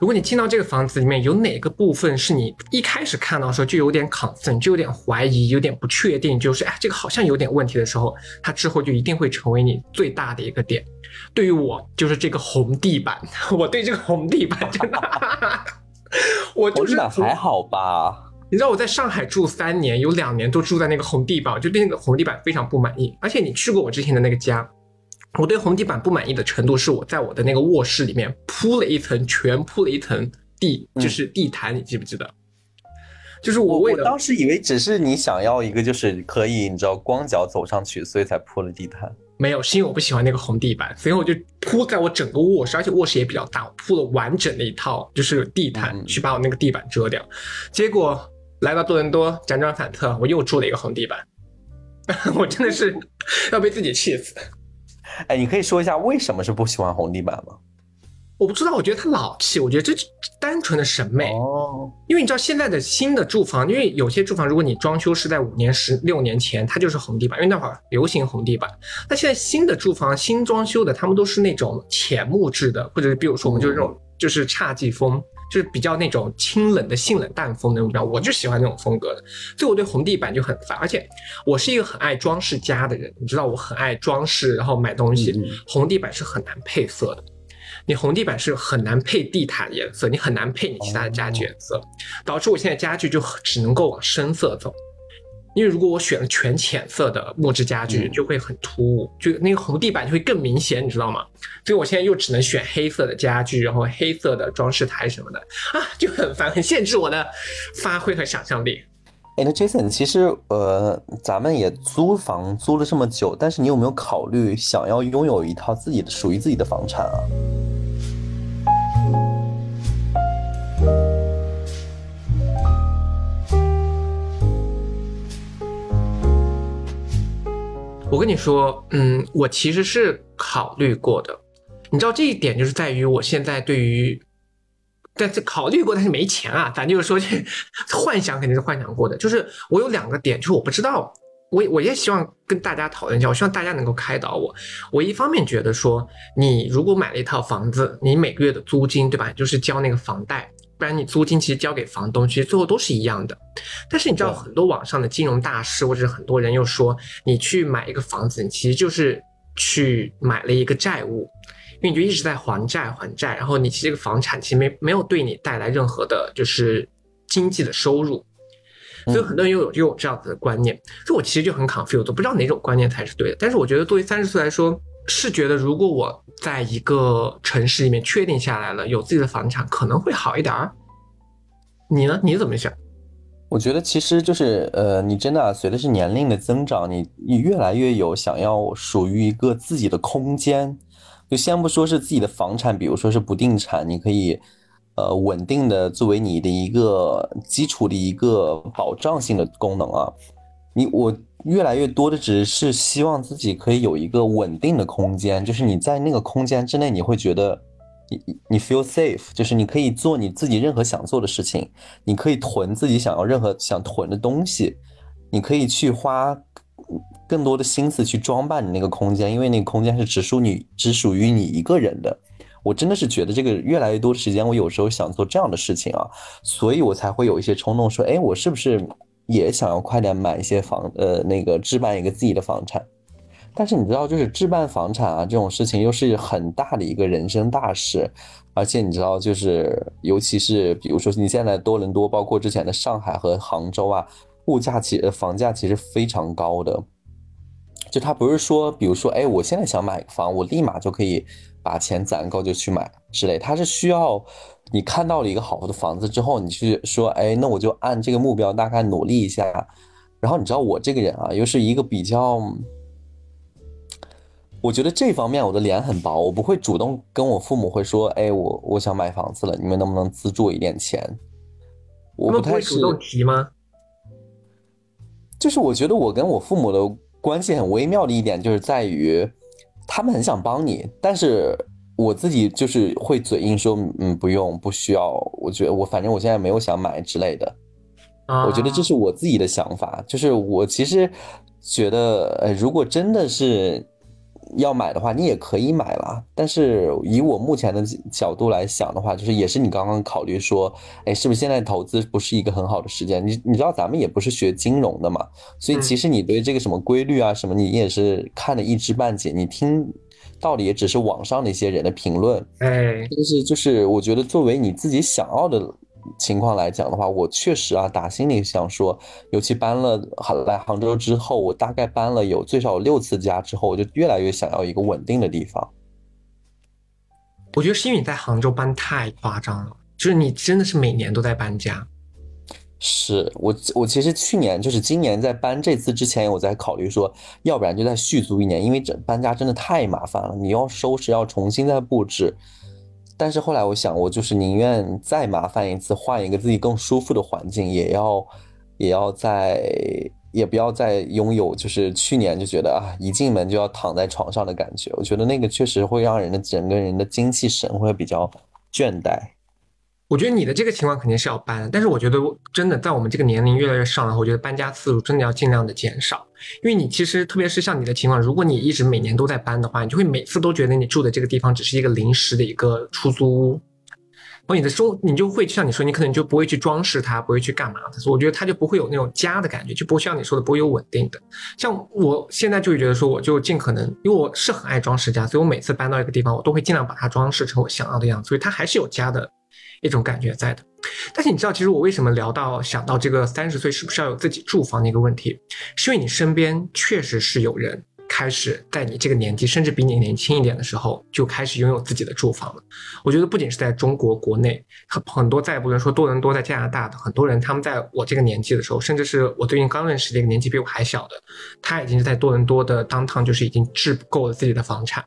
如果你进到这个房子里面，有哪个部分是你一开始看到的时候就有点 concern，就有点怀疑、有点不确定，就是哎，这个好像有点问题的时候，它之后就一定会成为你最大的一个点。对于我，就是这个红地板，我对这个红地板真的，我就是还好吧？你知道我在上海住三年，有两年都住在那个红地板，我就对那个红地板非常不满意。而且你去过我之前的那个家，我对红地板不满意的程度是我在我的那个卧室里面铺了一层，全铺了一层地，就是地毯，你记不记得？就是我为了我当时以为只是你想要一个就是可以你知道光脚走上去，所以才铺了地毯。没有，是因为我不喜欢那个红地板，所以我就铺在我整个卧室，而且卧室也比较大，我铺了完整的一套就是地毯嗯去把我那个地板遮掉。结果来到多伦多，辗转反侧，我又住了一个红地板，我真的是要被自己气死。哎，你可以说一下为什么是不喜欢红地板吗？我不知道，我觉得它老气，我觉得这是单纯的审美。哦，因为你知道现在的新的住房，因为有些住房，如果你装修是在五年、十六年前，它就是红地板，因为那会儿流行红地板。那现在新的住房、新装修的，他们都是那种浅木质的，或者是比如说我们就是这种就是侘寂风，就是比较那种清冷的性冷淡风那种表，我就喜欢那种风格的，所以我对红地板就很烦。而且我是一个很爱装饰家的人，你知道我很爱装饰，然后买东西，红地板是很难配色的。你红地板是很难配地毯颜色，你很难配你其他的家具颜色，导致我现在家具就只能够往深色走。因为如果我选了全浅色的木质家具，嗯就会很突兀，就那个红地板就会更明显，你知道吗？所以我现在又只能选黑色的家具，然后黑色的装饰台什么的啊，就很烦，很限制我的发挥和想象力。哎，那 Jason，其实呃，咱们也租房租了这么久，但是你有没有考虑想要拥有一套自己的属于自己的房产啊？我跟你说，嗯，我其实是考虑过的。你知道这一点就是在于我现在对于，但是考虑过，但是没钱啊。咱就是说，这幻想肯定是幻想过的。就是我有两个点，就是我不知道，我我也希望跟大家讨论一下，我希望大家能够开导我。我一方面觉得说，你如果买了一套房子，你每个月的租金，对吧？就是交那个房贷，不然你租金其实交给房东，其实最后都是一样的。但是你知道，很多网上的金融大师或者是很多人又说，你去买一个房子，你其实就是去买了一个债务，因为你就一直在还债还债，然后你其实这个房产其实没没有对你带来任何的就是经济的收入。所以很多人又有又有这样子的观念，所以我其实就很 confused，我不知道哪种观念才是对的。但是我觉得作为三十岁来说，是觉得如果我在一个城市里面确定下来了，有自己的房产，可能会好一点儿。你呢？你怎么想？我觉得其实就是，呃，你真的随着是年龄的增长，你你越来越有想要属于一个自己的空间。就先不说是自己的房产，比如说是不定产，你可以，呃，稳定的作为你的一个基础的一个保障性的功能啊。你我越来越多的只是希望自己可以有一个稳定的空间，就是你在那个空间之内，你会觉得你你 feel safe，就是你可以做你自己任何想做的事情，你可以囤自己想要任何想囤的东西，你可以去花更多的心思去装扮你那个空间，因为那个空间是只属你只属于你一个人的。我真的是觉得这个越来越多的时间，我有时候想做这样的事情啊，所以我才会有一些冲动说，哎，我是不是也想要快点买一些房，呃，那个置办一个自己的房产？但是你知道，就是置办房产啊这种事情，又是很大的一个人生大事，而且你知道，就是尤其是比如说你现在多伦多，包括之前的上海和杭州啊，物价其呃房价其实非常高的。就它不是说，比如说，哎，我现在想买个房，我立马就可以把钱攒够就去买之类，它是需要你看到了一个好的房子之后，你去说，哎，那我就按这个目标大概努力一下。然后你知道我这个人啊，又是一个比较，我觉得这方面我的脸很薄，我不会主动跟我父母会说，哎，我我想买房子了，你们能不能资助我一点钱？我不不太主动提吗？就是我觉得我跟我父母的关系很微妙的一点，就是在于他们很想帮你，但是我自己就是会嘴硬说，嗯，不用，不需要。我觉得我反正我现在没有想买之类的。啊，我觉得这是我自己的想法，就是我其实觉得，呃，如果真的是要买的话，你也可以买啦。但是以我目前的角度来想的话，就是也是你刚刚考虑说，哎，是不是现在投资不是一个很好的时间？你你知道咱们也不是学金融的嘛，所以嗯其实你对这个什么规律啊什么，你也是看得一知半解，你听到的也只是网上的一些人的评论。哎，但是就是我觉得作为你自己想要的情况来讲的话，我确实啊打心里想说，尤其搬了来杭州之后，我大概搬了有最少有六次家之后，我就越来越想要一个稳定的地方。我觉得是因为你在杭州搬太夸张了，就是你真的是每年都在搬家。是我我其实去年就是今年在搬这次之前，我在考虑说，要不然就再续租一年，因为这搬家真的太麻烦了，你要收拾，要重新再布置。但是后来我想，我就是宁愿再麻烦一次，换一个自己更舒服的环境，也要也要再也不要再拥有就是去年就觉得啊，一进门就要躺在床上的感觉。我觉得那个确实会让人的整个人的精气神会比较倦怠。我觉得你的这个情况肯定是要搬，但是我觉得真的在我们这个年龄越来越上了，我觉得搬家次数真的要尽量的减少，因为你其实特别是像你的情况，如果你一直每年都在搬的话，你就会每次都觉得你住的这个地方只是一个临时的一个出租屋，然后你的生你就会像你说，你可能就不会去装饰它，不会去干嘛的，所以我觉得它就不会有那种家的感觉，就不像你说的不会有稳定的。像我现在就会觉得说，我就尽可能，因为我是很爱装饰家，所以我每次搬到一个地方，我都会尽量把它装饰成我想要的样子，所以它还是有家的一种感觉在的。但是你知道，其实我为什么聊到想到这个三十岁是不是要有自己住房的一个问题，是因为你身边确实是有人开始在你这个年纪，甚至比你年轻一点的时候就开始拥有自己的住房了。我觉得不仅是在中国国内，很很多在不能说多伦多，在加拿大的很多人，他们在我这个年纪的时候，甚至是我最近刚认识的一个年纪比我还小的，他已经是在多伦多的当趟就是已经置够了自己的房产。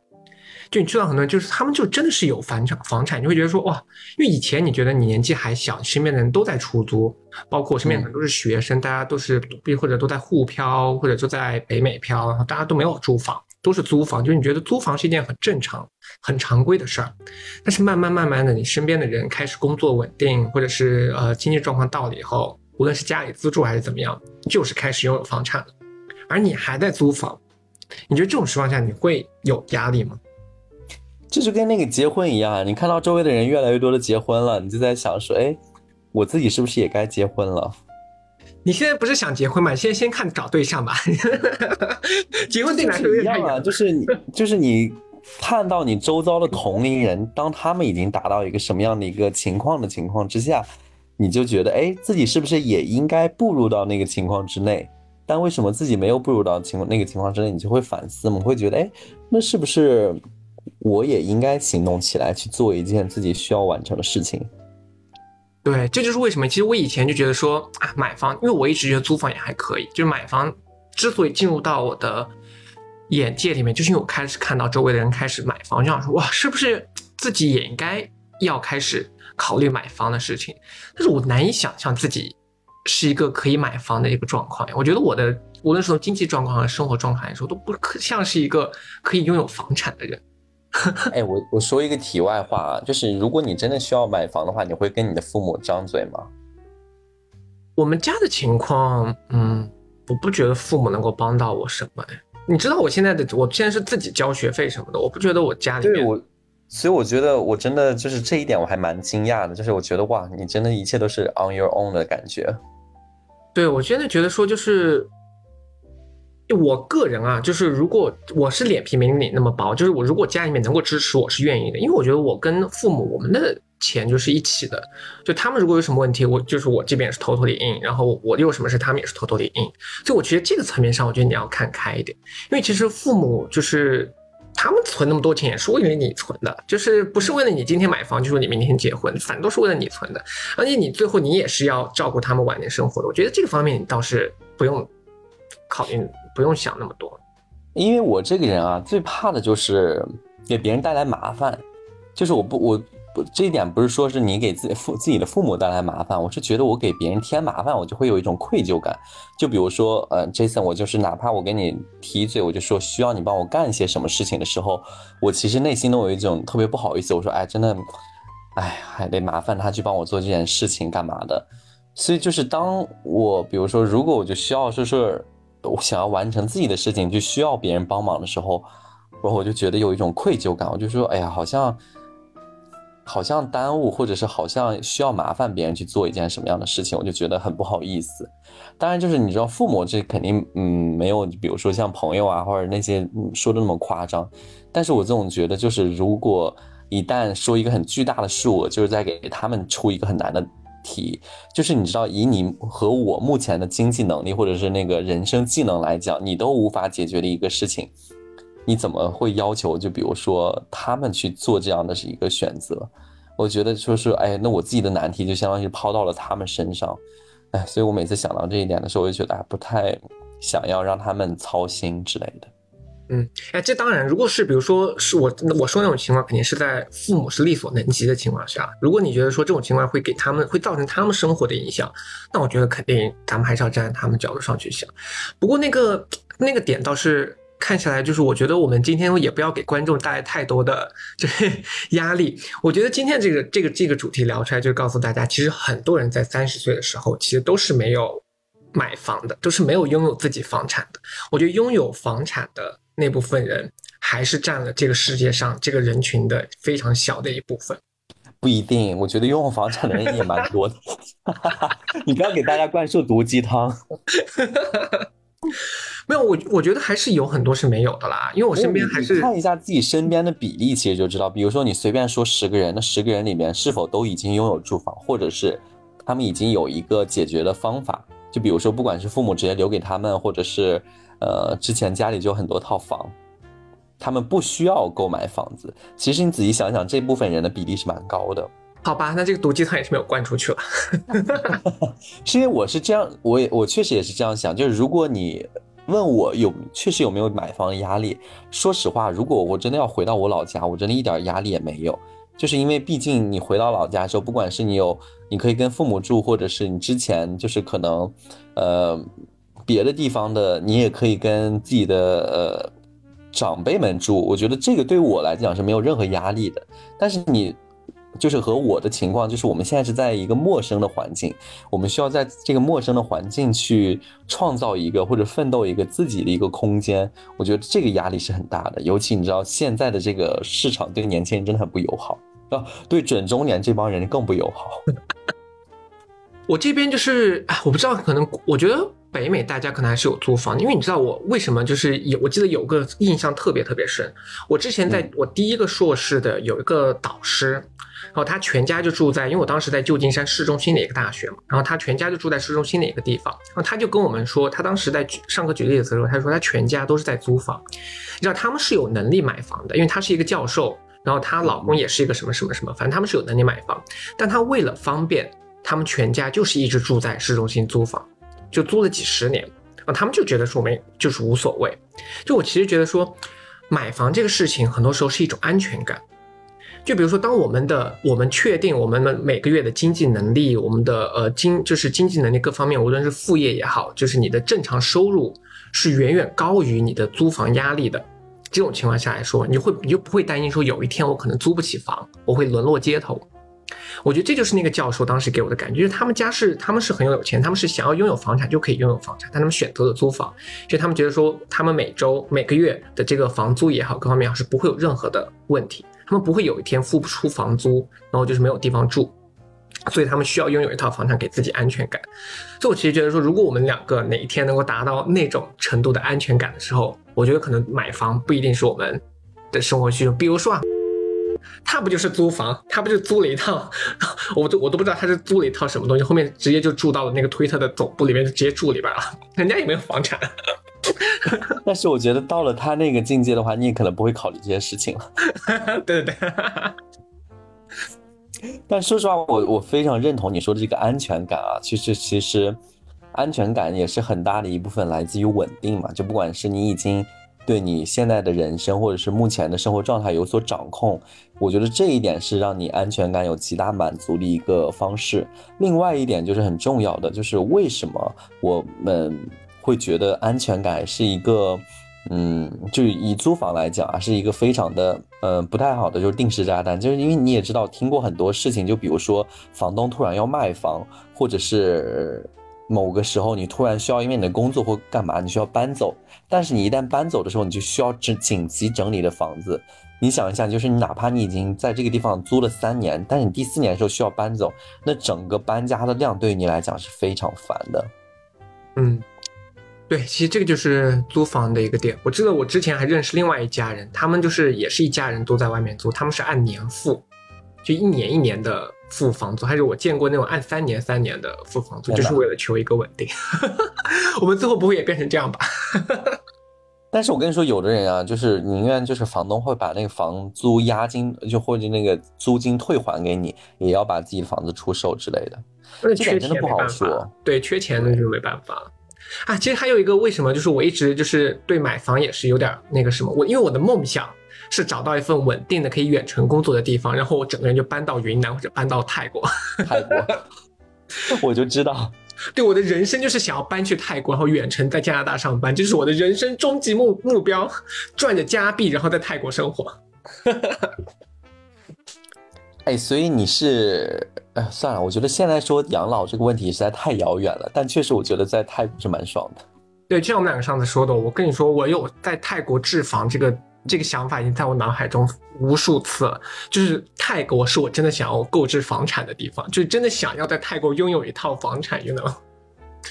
就你知道很多人就是他们就真的是有房产房产，你会觉得说哇，因为以前你觉得你年纪还小，身边的人都在出租，包括我身边很多都是学生，大家都是或者都在沪漂，或者都在北美漂，然后大家都没有住房，都是租房，就是你觉得租房是一件很正常、很常规的事儿。但是慢慢慢慢的，你身边的人开始工作稳定，或者是呃经济状况到了以后，无论是家里资助还是怎么样，就是开始拥有房产了，而你还在租房，你觉得这种情况下你会有压力吗？这就跟那个结婚一样，你看到周围的人越来越多的结婚了，你就在想说，哎，我自己是不是也该结婚了？你现在不是想结婚吗？你现在先看找对象吧。结婚对你来说有一样啊。就是你，就是你看到你周遭的同龄人，当他们已经达到一个什么样的一个情况的情况之下，你就觉得，哎，自己是不是也应该步入到那个情况之内？但为什么自己没有步入到情况那个情况之内？你就会反思嘛，会觉得，哎，那是不是我也应该行动起来去做一件自己需要完成的事情？对，这就是为什么，其实我以前就觉得说啊，买房，因为我一直觉得租房也还可以，就是买房之所以进入到我的眼界里面，就是因为我开始看到周围的人开始买房，就想说哇，是不是自己也应该要开始考虑买房的事情？但是我难以想象自己是一个可以买房的一个状况呀。我觉得我的无论是从经济状况和生活状态来说，都不可像是一个可以拥有房产的人。哎，我我说一个题外话啊，就是如果你真的需要买房的话，你会跟你的父母张嘴吗？我们家的情况，嗯，我不觉得父母能够帮到我什么。哎，你知道我现在的，我现在是自己交学费什么的，我不觉得我家里面，对我，所以我觉得我真的就是这一点我还蛮惊讶的，就是我觉得哇，你真的一切都是 on your own 的感觉。对我真的觉得说就是。我个人啊，就是如果我是脸皮没你那么薄，就是我如果家里面能够支持我是愿意的，因为我觉得我跟父母我们的钱就是一起的，就他们如果有什么问题，我就是我这边也是偷偷的印，然后我有什么事他们也是偷偷的印，所以我觉得这个层面上，我觉得你要看开一点，因为其实父母就是他们存那么多钱也是为了你存的，就是不是为了你今天买房，就是你明天结婚，反正都是为了你存的，而且你最后你也是要照顾他们晚年生活的，我觉得这个方面你倒是不用考虑。不用想那么多，因为我这个人啊，最怕的就是给别人带来麻烦。就是我不，我不这一点不是说是你给自己父自己的父母带来麻烦，我是觉得我给别人添麻烦，我就会有一种愧疚感。就比如说，呃，Jason，我就是哪怕我跟你提一嘴，我就说需要你帮我干一些什么事情的时候，我其实内心都有一种特别不好意思。我说，哎，真的，哎，还得麻烦他去帮我做这件事情干嘛的。所以就是当我比如说，如果我就需要说是。我想要完成自己的事情，就需要别人帮忙的时候，然后我就觉得有一种愧疚感。我就说，哎呀，好像好像耽误，或者是好像需要麻烦别人去做一件什么样的事情，我就觉得很不好意思。当然，就是你知道，父母这肯定嗯没有，比如说像朋友啊，或者那些说的那么夸张。但是我总觉得，就是如果一旦说一个很巨大的数，就是在给他们出一个很难的。题就是你知道，以你和我目前的经济能力或者是那个人生技能来讲，你都无法解决的一个事情，你怎么会要求？就比如说他们去做这样的是一个选择，我觉得说是哎，那我自己的难题就相当于抛到了他们身上，哎，所以我每次想到这一点的时候，我就觉得哎，不太想要让他们操心之类的。嗯，哎，这当然，如果是比如说是我我说那种情况，肯定是在父母是力所能及的情况下。如果你觉得说这种情况会给他们会造成他们生活的影响，那我觉得肯定咱们还是要站在他们角度上去想。不过那个那个点倒是看起来就是，我觉得我们今天也不要给观众带来太多的就是 压力。我觉得今天这个这个这个主题聊出来，就告诉大家，其实很多人在三十岁的时候，其实都是没有买房的，都是没有拥有自己房产的。我觉得拥有房产的。那部分人还是占了这个世界上这个人群的非常小的一部分，不一定。我觉得拥有房产的人也蛮多的。你不要给大家灌输毒鸡汤。没有，我我觉得还是有很多是没有的啦。因为我身边还是看一下自己身边的比例，其实就知道。比如说你随便说十个人，那十个人里面是否都已经拥有住房，或者是他们已经有一个解决的方法？就比如说，不管是父母直接留给他们，或者是。呃，之前家里就有很多套房，他们不需要购买房子。其实你仔细想想，这部分人的比例是蛮高的。好吧，那这个毒鸡汤也是没有灌出去了。是因为我是这样，我也我确实也是这样想。就是如果你问我有确实有没有买房的压力，说实话，如果我真的要回到我老家，我真的一点压力也没有。就是因为毕竟你回到老家之后，不管是你有你可以跟父母住，或者是你之前就是可能呃。别的地方的你也可以跟自己的呃长辈们住，我觉得这个对我来讲是没有任何压力的。但是你就是和我的情况，就是我们现在是在一个陌生的环境，我们需要在这个陌生的环境去创造一个或者奋斗一个自己的一个空间。我觉得这个压力是很大的，尤其你知道现在的这个市场对年轻人真的很不友好啊，对准中年这帮人更不友好。我这边就是，我不知道，可能我觉得。北美大家可能还是有租房，因为你知道我为什么就是有，我记得有个印象特别特别深。我之前在嗯。我第一个硕士的有一个导师，然后他全家就住在，因为我当时在旧金山市中心的一个大学嘛，然后他全家就住在市中心的一个地方，然后他就跟我们说，他当时在举上课举例子的时候，他说他全家都是在租房，你知道他们是有能力买房的，因为他是一个教授，然后她老公也是一个什么什么什么，反正他们是有能力买房，但他为了方便，他们全家就是一直住在市中心租房，就租了几十年，啊，他们就觉得说没就是无所谓。就我其实觉得说，买房这个事情很多时候是一种安全感。就比如说，当我们的我们确定我们的每个月的经济能力，我们的呃经就是经济能力各方面，无论是副业也好，就是你的正常收入是远远高于你的租房压力的。这种情况下来说，你会你就不会担心说有一天我可能租不起房，我会沦落街头。我觉得这就是那个教授当时给我的感觉，就是他们家是他们是很有钱，他们是想要拥有房产就可以拥有房产，但他们选择了租房，所以他们觉得说他们每周每个月的这个房租也好，各方面也好是不会有任何的问题，他们不会有一天付不出房租，然后就是没有地方住。所以他们需要拥有一套房产给自己安全感。所以我其实觉得说，如果我们两个哪一天能够达到那种程度的安全感的时候，我觉得可能买房不一定是我们的生活需求。比如说啊，他不就是租房，他不就租了一套，我都我都不知道他是租了一套什么东西，后面直接就住到了那个推特的总部里面，就直接住里边了，人家也没有房产。但是我觉得到了他那个境界的话，你也可能不会考虑这些事情了。对对对，但说实话，我我非常认同你说的这个安全感啊。其实其实，安全感也是很大的一部分来自于稳定嘛。就不管是你已经对你现在的人生或者是目前的生活状态有所掌控，我觉得这一点是让你安全感有极大满足的一个方式。另外一点就是很重要的，就是为什么我们会觉得安全感是一个。嗯，就以租房来讲啊，是一个非常的，嗯，不太好的，就是定时炸弹。就是因为你也知道，听过很多事情，就比如说房东突然要卖房，或者是某个时候你突然需要因为你的工作或干嘛，你需要搬走。但是你一旦搬走的时候，你就需要整紧急整理的房子。你想一下，就是你哪怕你已经在这个地方租了三年，但是你第四年的时候需要搬走，那整个搬家的量对于你来讲是非常烦的。嗯。对，其实这个就是租房的一个点。我记得我之前还认识另外一家人，他们就是也是一家人都在外面租，他们是按年付，就一年一年的付房租，还是我见过那种按三年三年的付房租，就是为了求一个稳定。我们最后不会也变成这样吧？但是我跟你说，有的人啊，就是宁愿就是房东会把那个房租押金，就或者那个租金退还给你，也要把自己的房子出售之类的。那这点真的不好说，对，缺钱那就没办法。啊，其实还有一个为什么，就是我一直就是对买房也是有点那个什么，我因为我的梦想是找到一份稳定的可以远程工作的地方，然后我整个人就搬到云南或者搬到泰国。泰国，我就知道，对我的人生就是想要搬去泰国，然后远程在加拿大上班，这是我的人生终极目目标，赚着加币，然后在泰国生活。哎，所以你是，哎，算了，我觉得现在说养老这个问题实在太遥远了，但确实我觉得在泰国是蛮爽的。对，就像我们两个上次说的，我跟你说，我有在泰国置房这个这个想法已经在我脑海中无数次了。就是泰国是我真的想要购置房产的地方，就是真的想要在泰国拥有一套房产，you know。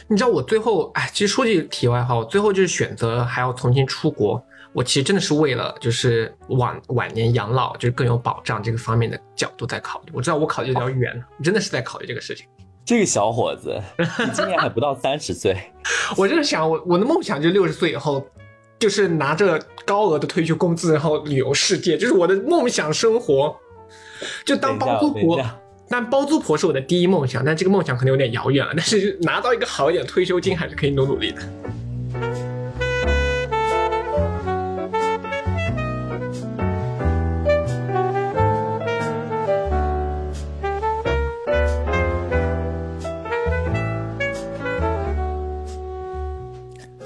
你知道我最后，哎，其实说句题外话，我最后就是选择还要重新出国。我其实真的是为了就是晚晚年养老，就是更有保障这个方面的角度在考虑。我知道我考虑的比较远，我真的是在考虑这个事情。这个小伙子，你今年还不到三十岁，我就是想，我我的梦想就是六十岁以后，就是拿着高额的退休工资，然后旅游世界，就是我的梦想生活。就当包租婆但包租婆是我的第一梦想，但这个梦想可能有点遥远了。但是拿到一个好一点的退休金，还是可以努努力的。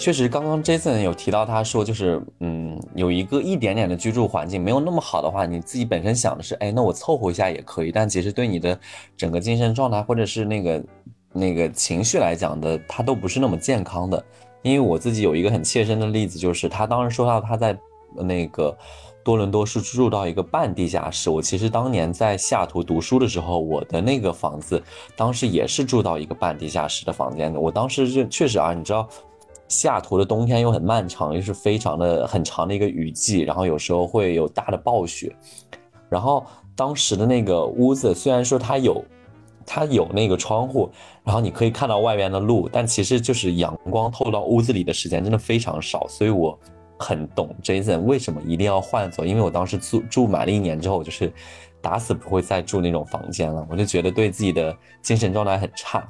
确实，刚刚 Jason 有提到，他说就是，嗯，有一个一点点的居住环境没有那么好的话，你自己本身想的是，哎，那我凑合一下也可以，但其实对你的整个精神状态或者是那个那个情绪来讲的，它都不是那么健康的。因为我自己有一个很切身的例子，就是他当时说到他在那个多伦多是住到一个半地下室。我其实当年在西雅图读书的时候，我的那个房子当时也是住到一个半地下室的房间的。我当时就确实啊，你知道，西雅图的冬天又很漫长，又是非常的很长的一个雨季，然后有时候会有大的暴雪。然后当时的那个屋子虽然说它有。它有那个窗户，然后你可以看到外边的路，但其实就是阳光透到屋子里的时间真的非常少，所以我很懂 Jason 为什么一定要换走，因为我当时住住满了一年之后，就是打死不会再住那种房间了，我就觉得对自己的精神状态很差。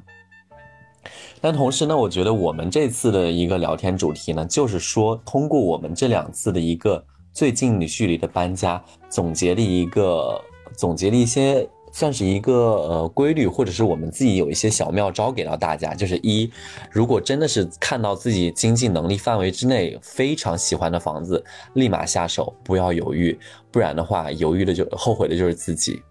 但同时呢，我觉得我们这次的一个聊天主题呢，就是说通过我们这两次的一个最近的距离的搬家，总结了一个总结了一些。算是一个呃规律，或者是我们自己有一些小妙招给到大家。就是一，如果真的是看到自己经济能力范围之内非常喜欢的房子，立马下手，不要犹豫，不然的话，犹豫的就后悔的就是自己。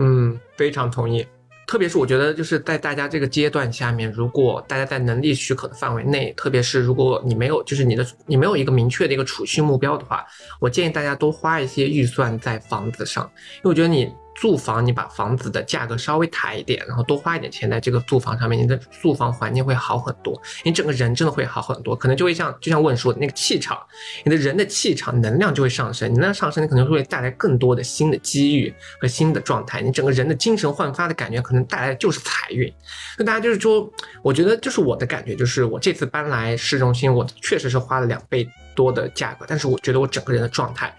嗯，非常同意。特别是我觉得就是在大家这个阶段下面，如果大家在能力许可的范围内，特别是如果你没有就是你的你没有一个明确的一个储蓄目标的话，我建议大家多花一些预算在房子上，因为我觉得你。住房，你把房子的价格稍微抬一点，然后多花一点钱在这个住房上面，你的住房环境会好很多，你整个人真的会好很多，可能就会像就像问说的那个气场，你的人的气场能量就会上升，你能量上升，你可能会带来更多的新的机遇和新的状态，你整个人的精神焕发的感觉，可能带来的就是财运。那大家就是说，我觉得就是我的感觉，就是我这次搬来市中心，我确实是花了两倍多的价格，但是我觉得我整个人的状态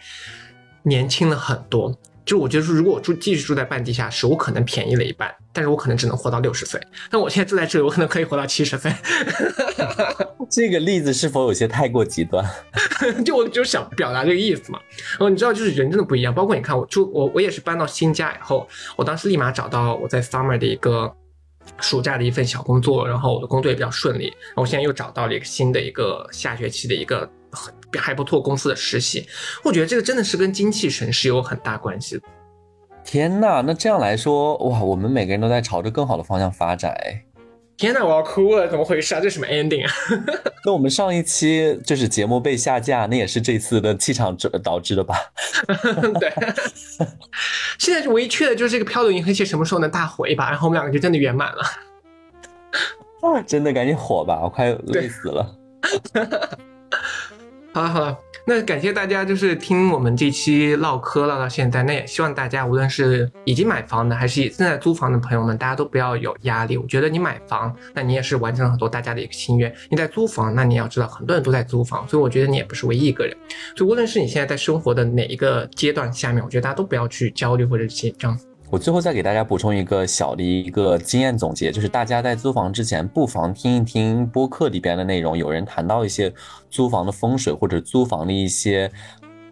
年轻了很多。就我觉得说，如果我住继续住在半地下室，我可能便宜了一半，但是我可能只能活到六十岁。但我现在住在这里，我可能可以活到七十岁。这个例子是否有些太过极端？就我就想表达这个意思嘛。然后你知道，就是人真的不一样。包括你看，我住我我也是搬到新家以后，我当时立马找到我在 summer 的一个暑假的一份小工作，然后我的工作也比较顺利。然后我现在又找到了一个新的一个下学期的一个。还不错，公司的实习，我觉得这个真的是跟精气神是有很大关系的。天呐，那这样来说，哇，我们每个人都在朝着更好的方向发展。哎，天呐，我要哭了，怎么回事啊？这什么 ending 啊？那我们上一期就是节目被下架，那也是这次的气场导导致的吧？对。现在唯一缺的就是这个漂流银河系什么时候能大火一把，然后我们两个就真的圆满了。啊，真的赶紧火吧，我快累死了。好了好了，那感谢大家，就是听我们这期唠嗑唠到现在。那也希望大家，无论是已经买房的，还是正在租房的朋友们，大家都不要有压力。我觉得你买房，那你也是完成了很多大家的一个心愿；你在租房，那你要知道很多人都在租房，所以我觉得你也不是唯一一个人。所以无论是你现在在生活的哪一个阶段下面，我觉得大家都不要去焦虑或者紧张。我最后再给大家补充一个小的一个经验总结，就是大家在租房之前，不妨听一听播客里边的内容，有人谈到一些租房的风水或者租房的一些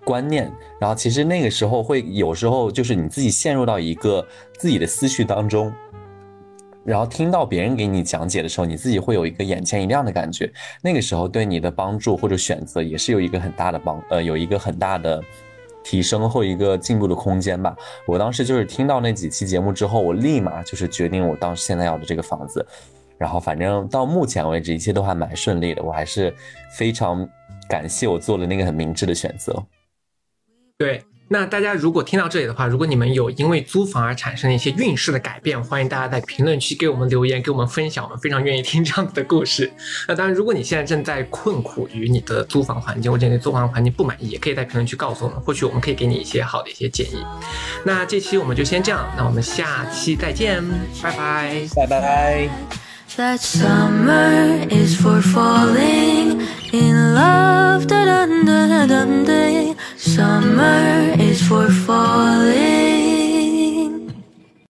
观念，然后其实那个时候会有时候就是你自己陷入到一个自己的思绪当中，然后听到别人给你讲解的时候，你自己会有一个眼前一亮的感觉，那个时候对你的帮助或者选择也是有一个很大的帮，呃，有一个很大的。提升后一个进步的空间吧。我当时就是听到那几期节目之后，我立马就是决定我当时现在要的这个房子。然后反正到目前为止一切都还蛮顺利的，我还是非常感谢我做了那个很明智的选择。对。那大家如果听到这里的话，如果你们有因为租房而产生的一些运势的改变，欢迎大家在评论区给我们留言，给我们分享，我们非常愿意听这样子的故事。那当然，如果你现在正在困苦于你的租房环境，或者对租房环境不满意，也可以在评论区告诉我们，或许我们可以给你一些好的一些建议。那这期我们就先这样，那我们下期再见，拜拜，拜拜。That summer is for falling in love. Da dum da dum day. Summer is for falling.